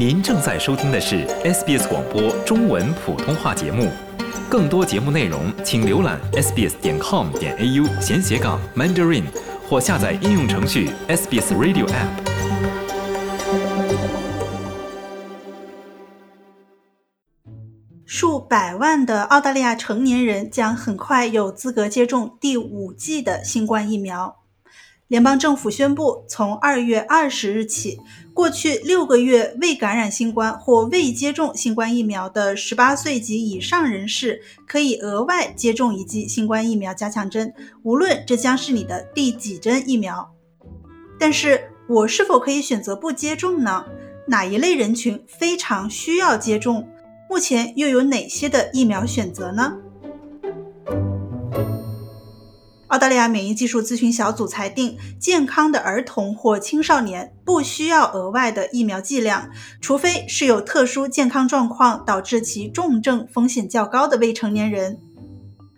您正在收听的是 SBS 广播中文普通话节目，更多节目内容请浏览 sbs 点 com 点 au 闲斜杠 mandarin 或下载应用程序 SBS Radio App。数百万的澳大利亚成年人将很快有资格接种第五剂的新冠疫苗。联邦政府宣布，从二月二十日起，过去六个月未感染新冠或未接种新冠疫苗的十八岁及以上人士，可以额外接种一剂新冠疫苗加强针，无论这将是你的第几针疫苗。但是，我是否可以选择不接种呢？哪一类人群非常需要接种？目前又有哪些的疫苗选择呢？澳大利亚免疫技术咨询小组裁定，健康的儿童或青少年不需要额外的疫苗剂量，除非是有特殊健康状况导致其重症风险较高的未成年人。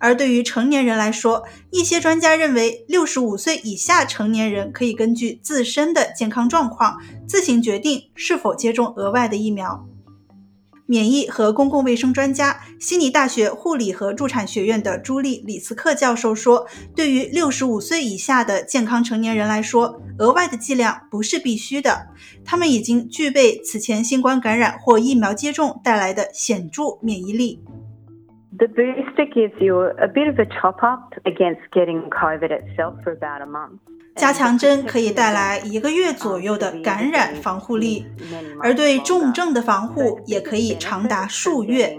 而对于成年人来说，一些专家认为，六十五岁以下成年人可以根据自身的健康状况自行决定是否接种额外的疫苗。免疫和公共卫生专家、悉尼大学护理和助产学院的朱莉·李斯克教授说：“对于六十五岁以下的健康成年人来说，额外的剂量不是必须的。他们已经具备此前新冠感染或疫苗接种带来的显著免疫力。” The booster gives you a bit of a top up against getting COVID itself for about a month. 加强针可以带来一个月左右的感染防护力，而对重症的防护也可以长达数月。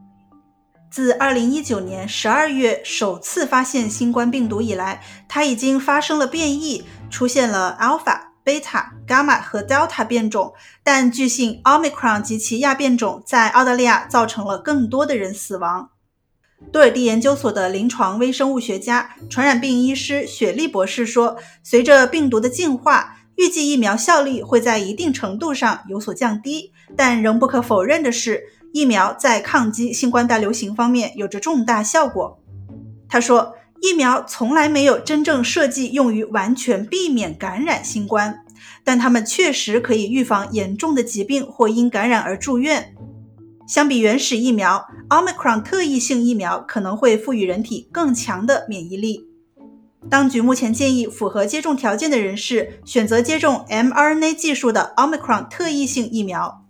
自2019年12月首次发现新冠病毒以来，它已经发生了变异，出现了 Alpha、Beta、Gamma 和 Delta 变种。但据信，Omicron 及其亚变种在澳大利亚造成了更多的人死亡。多尔蒂研究所的临床微生物学家、传染病医师雪莉博士说：“随着病毒的进化，预计疫苗效力会在一定程度上有所降低，但仍不可否认的是。”疫苗在抗击新冠大流行方面有着重大效果。他说，疫苗从来没有真正设计用于完全避免感染新冠，但它们确实可以预防严重的疾病或因感染而住院。相比原始疫苗，Omicron 特异性疫苗可能会赋予人体更强的免疫力。当局目前建议符合接种条件的人士选择接种 mRNA 技术的 Omicron 特异性疫苗。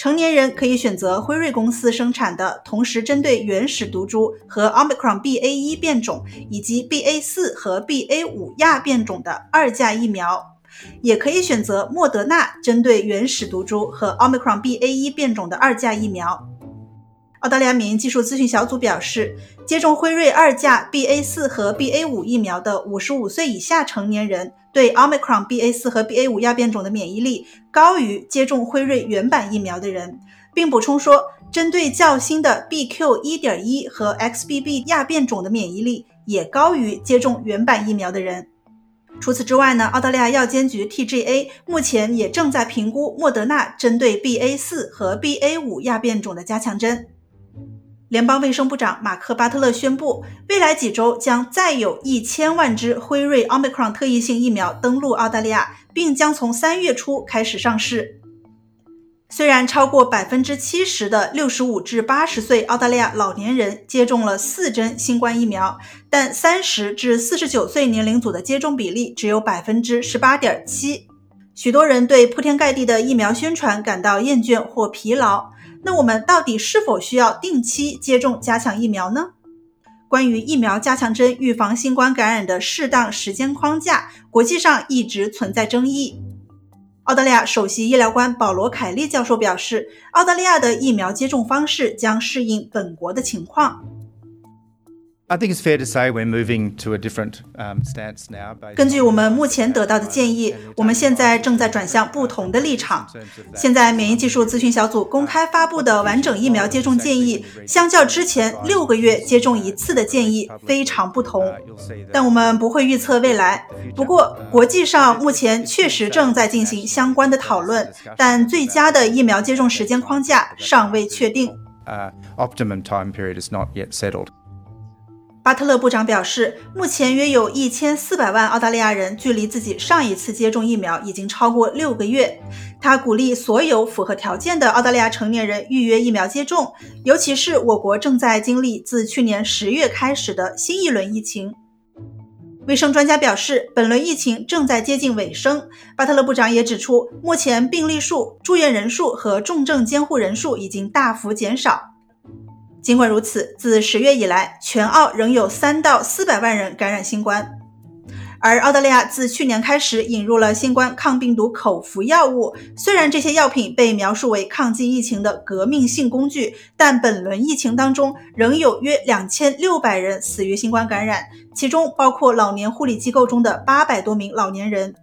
成年人可以选择辉瑞公司生产的，同时针对原始毒株和 Omicron BA.1 变种以及 BA.4 和 BA.5 亚变种的二价疫苗，也可以选择莫德纳针对原始毒株和 Omicron BA.1 变种的二价疫苗。澳大利亚免疫技术咨询小组表示，接种辉瑞二价 BA.4 和 BA.5 疫苗的55岁以下成年人，对 Omicron BA.4 和 BA.5 亚变种的免疫力高于接种辉瑞原版疫苗的人，并补充说，针对较新的 BQ.1.1 和 XBB 亚变种的免疫力也高于接种原版疫苗的人。除此之外呢，澳大利亚药监局 TGA 目前也正在评估莫德纳针对 BA.4 和 BA.5 亚变种的加强针。联邦卫生部长马克·巴特勒宣布，未来几周将再有一千万支辉瑞奥密克戎特异性疫苗登陆澳大利亚，并将从三月初开始上市。虽然超过百分之七十的六十五至八十岁澳大利亚老年人接种了四针新冠疫苗，但三十至四十九岁年龄组的接种比例只有百分之十八点七。许多人对铺天盖地的疫苗宣传感到厌倦或疲劳。那我们到底是否需要定期接种加强疫苗呢？关于疫苗加强针预防新冠感染的适当时间框架，国际上一直存在争议。澳大利亚首席医疗官保罗·凯利教授表示，澳大利亚的疫苗接种方式将适应本国的情况。I think it's fair to say we're moving to a different um, stance now. 根据我们目前得到的建议，我们现在正在转向不同的立场。现在免疫技术咨询小组公开发布的完整疫苗接种建议，相较之前六个月接种一次的建议非常不同。但我们不会预测未来。不过，国际上目前确实正在进行相关的讨论，但最佳的疫苗接种时间框架尚未确定。Uh, optimum time period is not yet settled. 巴特勒部长表示，目前约有一千四百万澳大利亚人距离自己上一次接种疫苗已经超过六个月。他鼓励所有符合条件的澳大利亚成年人预约疫苗接种，尤其是我国正在经历自去年十月开始的新一轮疫情。卫生专家表示，本轮疫情正在接近尾声。巴特勒部长也指出，目前病例数、住院人数和重症监护人数已经大幅减少。尽管如此，自十月以来，全澳仍有三到四百万人感染新冠。而澳大利亚自去年开始引入了新冠抗病毒口服药物，虽然这些药品被描述为抗击疫情的革命性工具，但本轮疫情当中仍有约两千六百人死于新冠感染，其中包括老年护理机构中的八百多名老年人。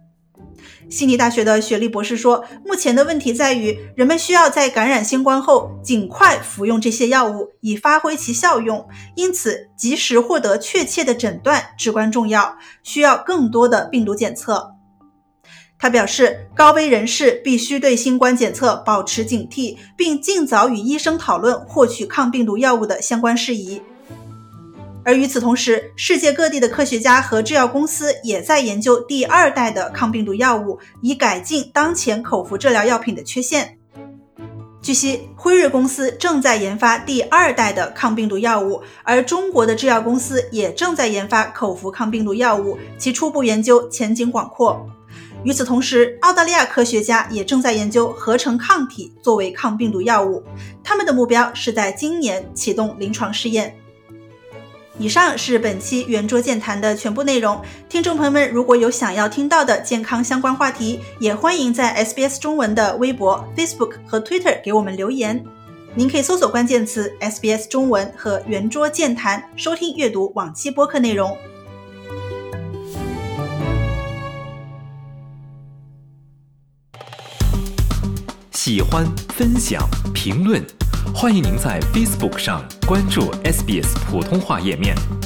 悉尼大学的雪莉博士说：“目前的问题在于，人们需要在感染新冠后尽快服用这些药物，以发挥其效用。因此，及时获得确切的诊断至关重要，需要更多的病毒检测。”他表示，高危人士必须对新冠检测保持警惕，并尽早与医生讨论获取抗病毒药物的相关事宜。而与此同时，世界各地的科学家和制药公司也在研究第二代的抗病毒药物，以改进当前口服治疗药品的缺陷。据悉，辉瑞公司正在研发第二代的抗病毒药物，而中国的制药公司也正在研发口服抗病毒药物，其初步研究前景广阔。与此同时，澳大利亚科学家也正在研究合成抗体作为抗病毒药物，他们的目标是在今年启动临床试验。以上是本期圆桌健谈的全部内容。听众朋友们，如果有想要听到的健康相关话题，也欢迎在 SBS 中文的微博、Facebook 和 Twitter 给我们留言。您可以搜索关键词 SBS 中文和圆桌健谈，收听阅读往期播客内容。喜欢、分享、评论。欢迎您在 Facebook 上关注 SBS 普通话页面。